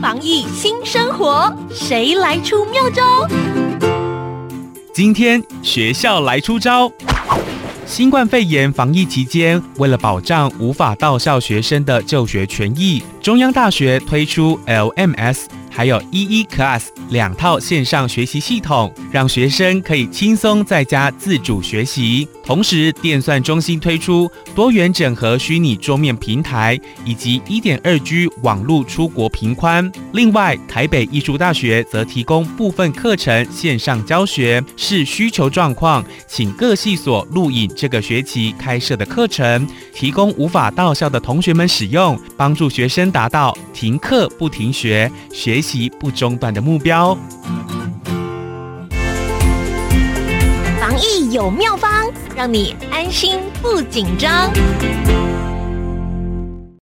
防疫新生活，谁来出妙招？今天学校来出招。新冠肺炎防疫期间，为了保障无法到校学生的就学权益，中央大学推出 LMS。还有 EE Class 两套线上学习系统，让学生可以轻松在家自主学习。同时，电算中心推出多元整合虚拟桌面平台以及 1.2G 网络出国频宽。另外，台北艺术大学则提供部分课程线上教学，视需求状况，请各系所录影这个学期开设的课程，提供无法到校的同学们使用，帮助学生达到停课不停学，学习习。不中断的目标。防疫有妙方，让你安心不紧张。